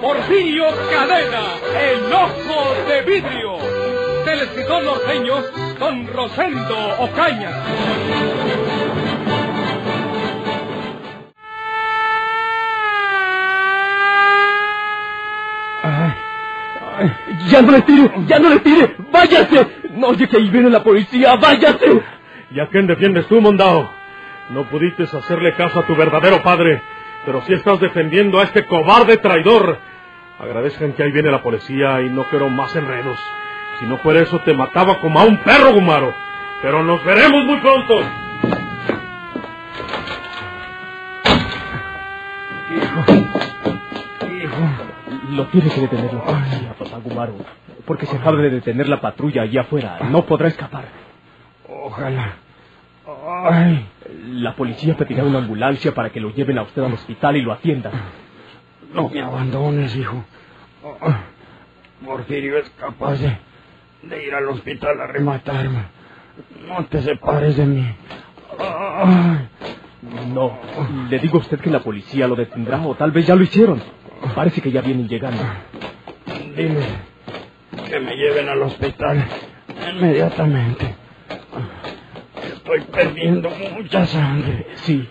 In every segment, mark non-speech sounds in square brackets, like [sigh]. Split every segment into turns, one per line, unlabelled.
Porfirio Cadena, el ojo de vidrio, del escritor norteño Don Rosendo Ocaña.
¡Ya no le tire! ¡Ya no le tire! ¡Váyase! No oye que ahí viene la policía! ¡Váyase!
¿Y a quién defiendes tú, Mondao? No pudiste hacerle caso a tu verdadero padre, pero sí estás defendiendo a este cobarde traidor. Agradezcan que ahí viene la policía y no quiero más enredos. Si no fuera eso, te mataba como a un perro, Gumaro. Pero nos veremos muy pronto.
Lo tiene que detener la policía, papá Gumaro. Porque se acaba de detener la patrulla allá afuera. No podrá escapar.
Ojalá. Ay,
La policía pedirá una ambulancia para que lo lleven a usted al hospital y lo atiendan.
No me abandones, hijo. Porfirio es capaz de, de ir al hospital a rematarme. No te separes de mí.
No, le digo a usted que la policía lo detendrá o tal vez ya lo hicieron. Parece que ya vienen llegando.
dime que me lleven al hospital inmediatamente. Estoy perdiendo mucha sangre.
Sí.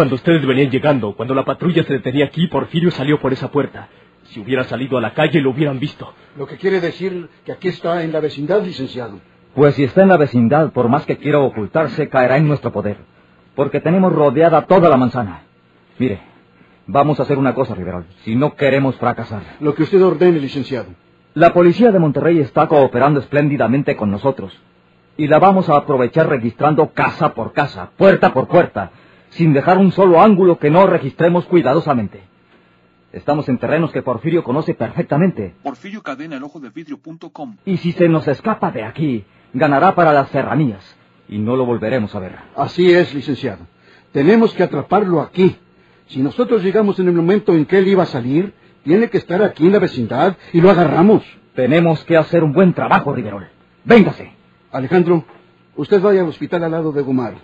Cuando ustedes venían llegando, cuando la patrulla se detenía aquí, Porfirio salió por esa puerta. Si hubiera salido a la calle, lo hubieran visto.
Lo que quiere decir que aquí está en la vecindad, licenciado.
Pues si está en la vecindad, por más que quiera ocultarse, caerá en nuestro poder. Porque tenemos rodeada toda la manzana. Mire, vamos a hacer una cosa, Riverol, si no queremos fracasar.
Lo que usted ordene, licenciado.
La policía de Monterrey está cooperando espléndidamente con nosotros. Y la vamos a aprovechar registrando casa por casa, puerta por puerta, sin dejar un solo ángulo que no registremos cuidadosamente. Estamos en terrenos que Porfirio conoce perfectamente.
Porfirio Cadena, el ojo de vidrio.com.
Y si se nos escapa de aquí, ganará para las serranías. Y no lo volveremos a ver.
Así es, licenciado. Tenemos que atraparlo aquí. Si nosotros llegamos en el momento en que él iba a salir, tiene que estar aquí en la vecindad y lo agarramos.
Tenemos que hacer un buen trabajo, Riverol. Véngase.
Alejandro, usted vaya al hospital al lado de Gumar.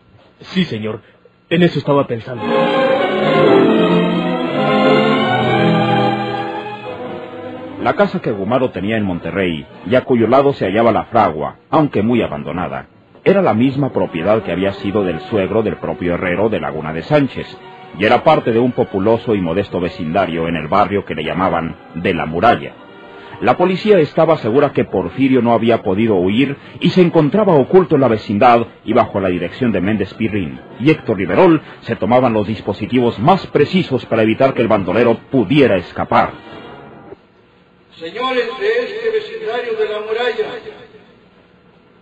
Sí, señor. En eso estaba pensando.
La casa que Gumaro tenía en Monterrey, y a cuyo lado se hallaba la fragua, aunque muy abandonada, era la misma propiedad que había sido del suegro del propio herrero de Laguna de Sánchez, y era parte de un populoso y modesto vecindario en el barrio que le llamaban de la muralla. La policía estaba segura que Porfirio no había podido huir y se encontraba oculto en la vecindad y bajo la dirección de Méndez Pirrín y Héctor Riverol se tomaban los dispositivos más precisos para evitar que el bandolero pudiera escapar.
Señores de este vecindario de la muralla,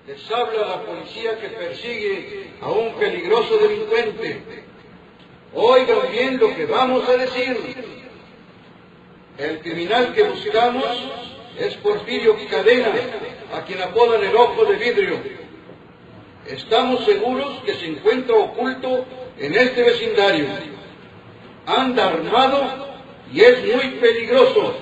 les habla la policía que persigue a un peligroso delincuente. Oigan bien lo que vamos a decir. El criminal que buscamos es Porfirio Cadena, a quien apodan el ojo de vidrio. Estamos seguros que se encuentra oculto en este vecindario. Anda armado y es muy peligroso.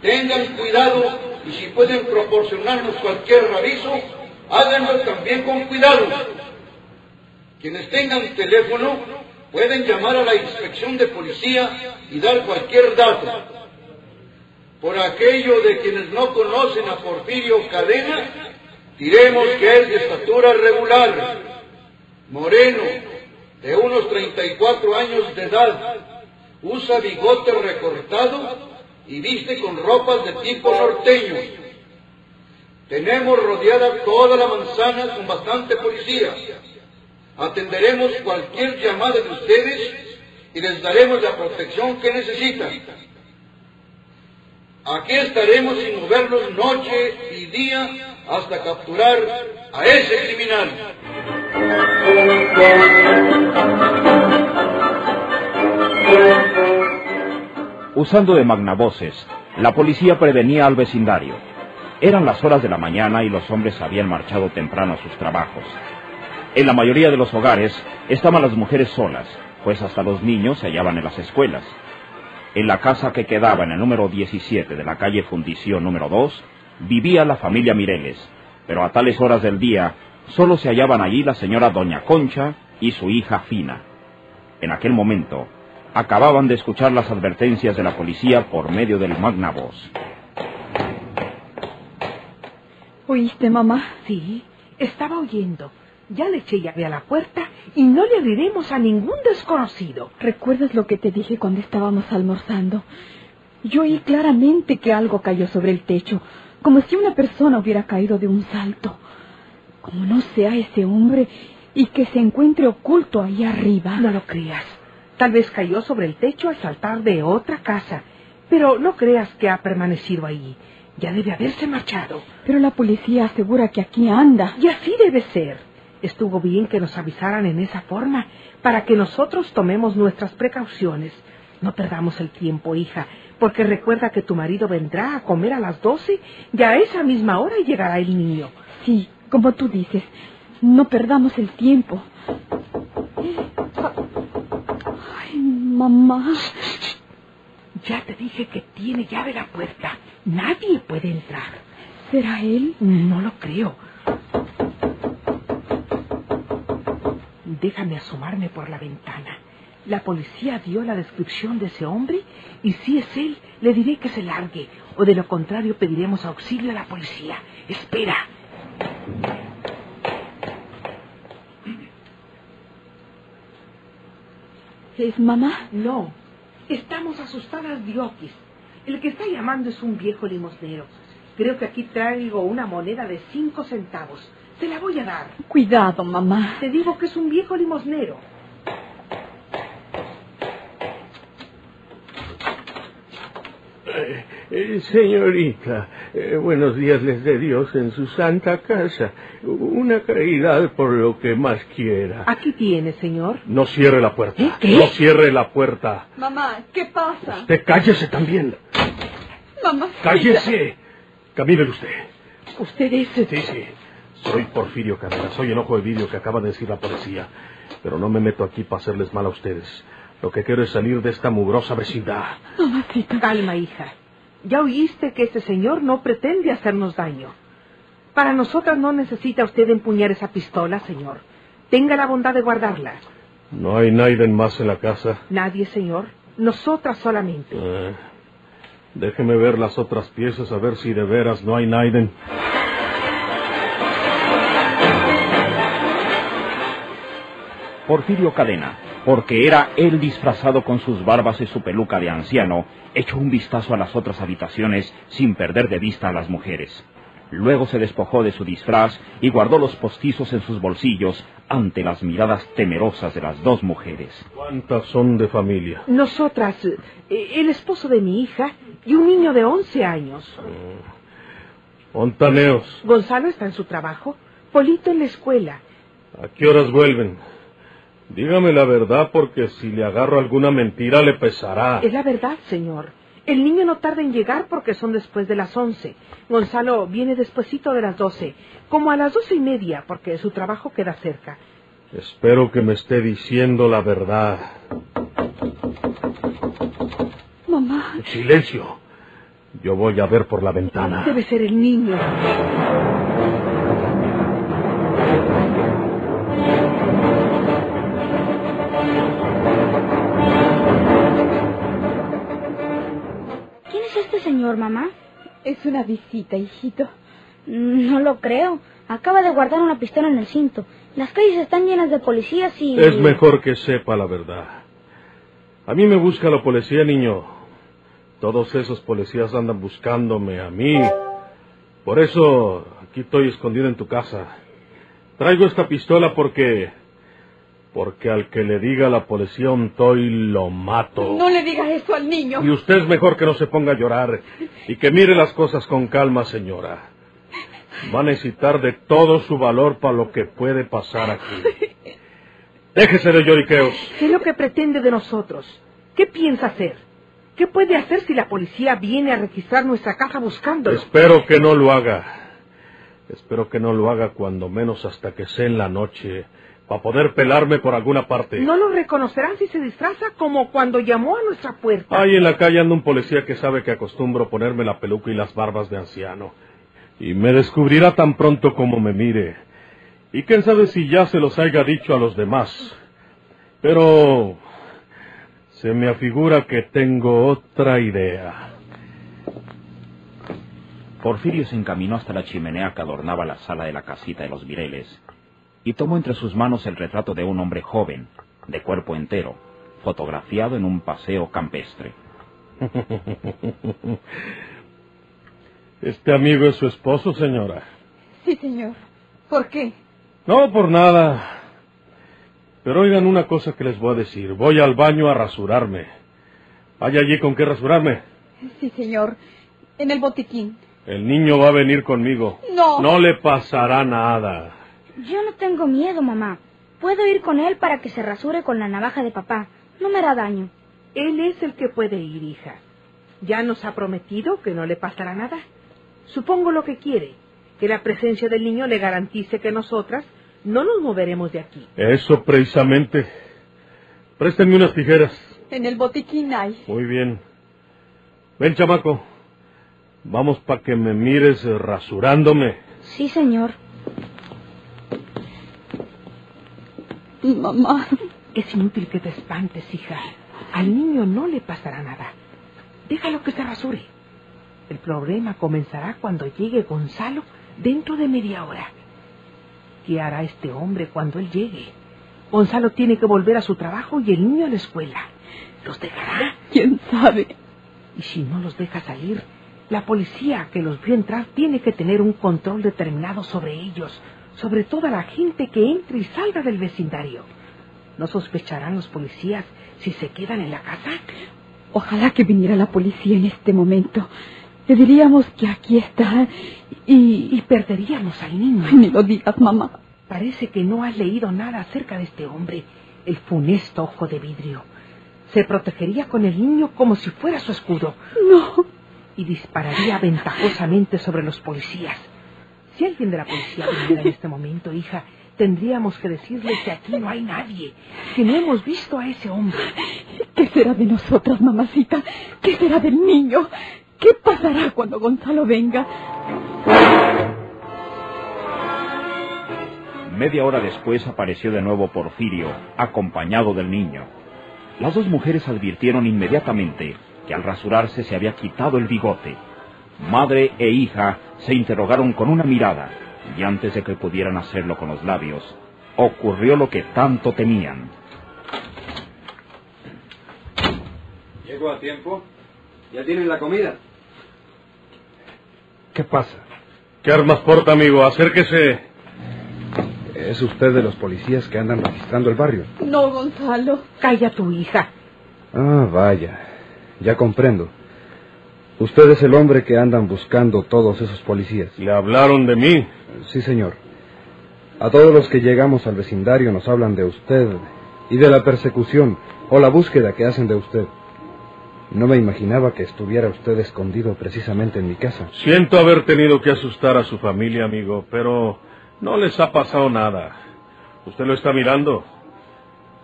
Tengan cuidado y si pueden proporcionarnos cualquier aviso, háganlo también con cuidado. Quienes tengan teléfono pueden llamar a la inspección de policía y dar cualquier dato. Por aquello de quienes no conocen a Porfirio Cadena, diremos que es de estatura regular, moreno, de unos 34 años de edad, usa bigote recortado y viste con ropas de tipo norteño. Tenemos rodeada toda la manzana con bastante policía. Atenderemos cualquier llamada de ustedes y les daremos la protección que necesitan. Aquí estaremos sin movernos noche y día hasta capturar a ese criminal.
Usando de magnavoces, la policía prevenía al vecindario. Eran las horas de la mañana y los hombres habían marchado temprano a sus trabajos. En la mayoría de los hogares estaban las mujeres solas, pues hasta los niños se hallaban en las escuelas. En la casa que quedaba en el número 17 de la calle Fundición número 2, vivía la familia Mireles, pero a tales horas del día solo se hallaban allí la señora Doña Concha y su hija Fina. En aquel momento, acababan de escuchar las advertencias de la policía por medio del magnavoz.
¿Oíste, mamá?
Sí, estaba oyendo. Ya le eché llave a la puerta y no le abriremos a ningún desconocido.
¿Recuerdas lo que te dije cuando estábamos almorzando? Yo oí claramente que algo cayó sobre el techo, como si una persona hubiera caído de un salto. Como no sea ese hombre y que se encuentre oculto ahí arriba.
No lo creas. Tal vez cayó sobre el techo al saltar de otra casa. Pero no creas que ha permanecido ahí. Ya debe haberse marchado.
Pero la policía asegura que aquí anda.
Y así debe ser. Estuvo bien que nos avisaran en esa forma, para que nosotros tomemos nuestras precauciones. No perdamos el tiempo, hija, porque recuerda que tu marido vendrá a comer a las doce y a esa misma hora llegará el niño.
Sí, como tú dices, no perdamos el tiempo. Ay, mamá.
Ya te dije que tiene llave la puerta. Nadie puede entrar.
¿Será él?
No lo creo. Déjame asomarme por la ventana. La policía dio la descripción de ese hombre y si es él, le diré que se largue, o de lo contrario pediremos auxilio a la policía. Espera.
¿Es mamá?
No, estamos asustadas de Oquis. El que está llamando es un viejo limosnero. Creo que aquí traigo una moneda de cinco centavos. Te la voy a dar.
Cuidado, mamá.
Te digo que es un viejo limosnero.
Eh, eh, señorita, eh, buenos días les dé Dios en su santa casa. Una caridad por lo que más quiera.
Aquí tiene, señor.
No cierre la puerta.
¿Eh? ¿Qué?
No cierre la puerta.
Mamá, ¿qué pasa?
Usted cállese también.
Mamá.
Cállese. Camine usted.
Usted es...
Sí, sí. Soy Porfirio Cadena. Soy enojo de vídeo que acaba de decir la policía. Pero no me meto aquí para hacerles mal a ustedes. Lo que quiero es salir de esta mugrosa vecindad.
Mamacita.
Calma, hija. Ya oíste que este señor no pretende hacernos daño. Para nosotras no necesita usted empuñar esa pistola, señor. Tenga la bondad de guardarla.
No hay nadie más en la casa.
Nadie, señor. Nosotras solamente.
Eh, déjeme ver las otras piezas a ver si de veras no hay Naiden.
Porfirio Cadena, porque era él disfrazado con sus barbas y su peluca de anciano, echó un vistazo a las otras habitaciones sin perder de vista a las mujeres. Luego se despojó de su disfraz y guardó los postizos en sus bolsillos ante las miradas temerosas de las dos mujeres.
¿Cuántas son de familia?
Nosotras, eh, el esposo de mi hija y un niño de 11 años.
Montaneos.
Gonzalo está en su trabajo, Polito en la escuela.
¿A qué horas vuelven? Dígame la verdad porque si le agarro alguna mentira le pesará.
Es la verdad, señor. El niño no tarda en llegar porque son después de las once. Gonzalo viene despuesito de las doce, como a las doce y media, porque su trabajo queda cerca.
Espero que me esté diciendo la verdad.
Mamá.
Silencio. Yo voy a ver por la ventana.
Debe ser el niño.
Señor, mamá?
Es una visita, hijito.
No lo creo. Acaba de guardar una pistola en el cinto. Las calles están llenas de policías y...
Es mejor que sepa la verdad. A mí me busca la policía, niño. Todos esos policías andan buscándome a mí. Por eso aquí estoy escondido en tu casa. Traigo esta pistola porque... Porque al que le diga a la policía un toy lo mato.
No le digas eso al niño.
Y usted es mejor que no se ponga a llorar y que mire las cosas con calma, señora. Va a necesitar de todo su valor para lo que puede pasar aquí. Déjese de lloriqueos.
¿Qué es lo que pretende de nosotros? ¿Qué piensa hacer? ¿Qué puede hacer si la policía viene a registrar nuestra casa buscándolo?
Espero que no lo haga. Espero que no lo haga cuando menos hasta que sea en la noche, para poder pelarme por alguna parte.
No lo reconocerán si se disfraza como cuando llamó a nuestra puerta.
Ahí en la calle anda un policía que sabe que acostumbro ponerme la peluca y las barbas de anciano. Y me descubrirá tan pronto como me mire. Y quién sabe si ya se los haya dicho a los demás. Pero se me afigura que tengo otra idea.
Porfirio se encaminó hasta la chimenea que adornaba la sala de la casita de los Vireles y tomó entre sus manos el retrato de un hombre joven, de cuerpo entero, fotografiado en un paseo campestre. [laughs]
Este amigo es su esposo, señora.
Sí, señor. ¿Por qué?
No, por nada. Pero oigan una cosa que les voy a decir. Voy al baño a rasurarme. ¿Hay allí con qué rasurarme?
Sí, señor. En el botiquín.
El niño va a venir conmigo.
No.
No le pasará nada.
Yo no tengo miedo, mamá. Puedo ir con él para que se rasure con la navaja de papá. No me hará daño.
Él es el que puede ir, hija. Ya nos ha prometido que no le pasará nada. Supongo lo que quiere, que la presencia del niño le garantice que nosotras no nos moveremos de aquí.
Eso precisamente. Préstenme unas tijeras.
En el botiquín hay.
Muy bien. Ven, chamaco. Vamos para que me mires rasurándome.
Sí, señor.
Mamá.
Es inútil que te espantes, hija. Al niño no le pasará nada. Déjalo que se rasure. El problema comenzará cuando llegue Gonzalo dentro de media hora. ¿Qué hará este hombre cuando él llegue? Gonzalo tiene que volver a su trabajo y el niño a la escuela. ¿Los dejará?
¿Quién sabe?
Y si no los deja salir, la policía que los vio entrar tiene que tener un control determinado sobre ellos, sobre toda la gente que entre y salga del vecindario. ¿No sospecharán los policías si se quedan en la casa?
Ojalá que viniera la policía en este momento. Le diríamos que aquí está y...
Y perderíamos al niño.
Ni lo digas, mamá.
Parece que no has leído nada acerca de este hombre, el funesto ojo de vidrio. Se protegería con el niño como si fuera su escudo.
No.
Y dispararía ventajosamente sobre los policías. Si alguien de la policía viniera en este momento, hija, tendríamos que decirle que aquí no hay nadie, que no hemos visto a ese hombre.
¿Qué será de nosotras, mamacita? ¿Qué será del niño? ¿Qué pasará cuando Gonzalo venga?
Media hora después apareció de nuevo Porfirio, acompañado del niño. Las dos mujeres advirtieron inmediatamente que al rasurarse se había quitado el bigote. Madre e hija se interrogaron con una mirada, y antes de que pudieran hacerlo con los labios, ocurrió lo que tanto temían.
¿Llegó a tiempo? ¿Ya tienen la comida?
¿Qué pasa?
¿Qué armas porta, amigo? Acérquese.
¿Es usted de los policías que andan registrando el barrio?
No, Gonzalo.
Calla tu hija.
Ah, vaya. Ya comprendo. Usted es el hombre que andan buscando todos esos policías.
¿Le hablaron de mí?
Sí, señor. A todos los que llegamos al vecindario nos hablan de usted y de la persecución o la búsqueda que hacen de usted. No me imaginaba que estuviera usted escondido precisamente en mi casa.
Siento haber tenido que asustar a su familia, amigo, pero no les ha pasado nada. ¿Usted lo está mirando?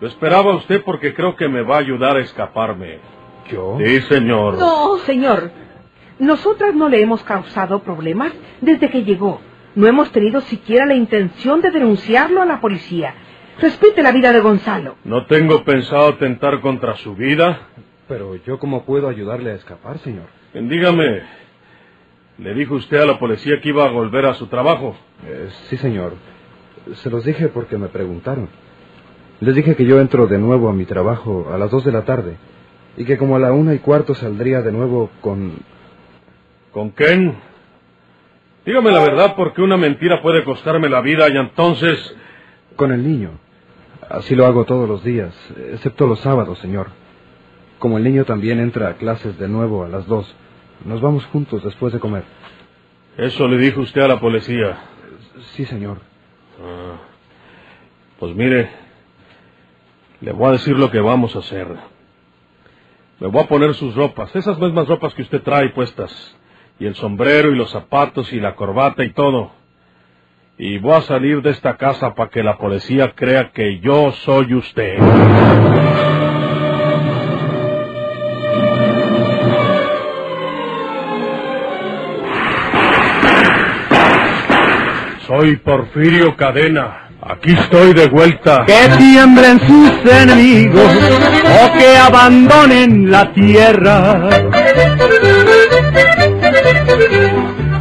Lo esperaba usted porque creo que me va a ayudar a escaparme.
¿Yo?
Sí, señor.
No, señor. Nosotras no le hemos causado problemas desde que llegó. No hemos tenido siquiera la intención de denunciarlo a la policía. Respete la vida de Gonzalo.
No tengo pensado atentar contra su vida.
Pero yo cómo puedo ayudarle a escapar, señor.
Dígame, ¿le dijo usted a la policía que iba a volver a su trabajo?
Eh, sí, señor. Se los dije porque me preguntaron. Les dije que yo entro de nuevo a mi trabajo a las dos de la tarde y que como a la una y cuarto saldría de nuevo con...
¿Con quién? Dígame la verdad porque una mentira puede costarme la vida y entonces...
Con el niño. Así lo hago todos los días, excepto los sábados, señor. Como el niño también entra a clases de nuevo a las dos, nos vamos juntos después de comer.
Eso le dijo usted a la policía.
Sí, señor.
Ah. Pues mire, le voy a decir lo que vamos a hacer. Me voy a poner sus ropas, esas mismas ropas que usted trae puestas, y el sombrero y los zapatos y la corbata y todo. Y voy a salir de esta casa para que la policía crea que yo soy usted. Soy Porfirio Cadena. Aquí estoy de vuelta.
Que tiemblen sus enemigos o que abandonen la tierra.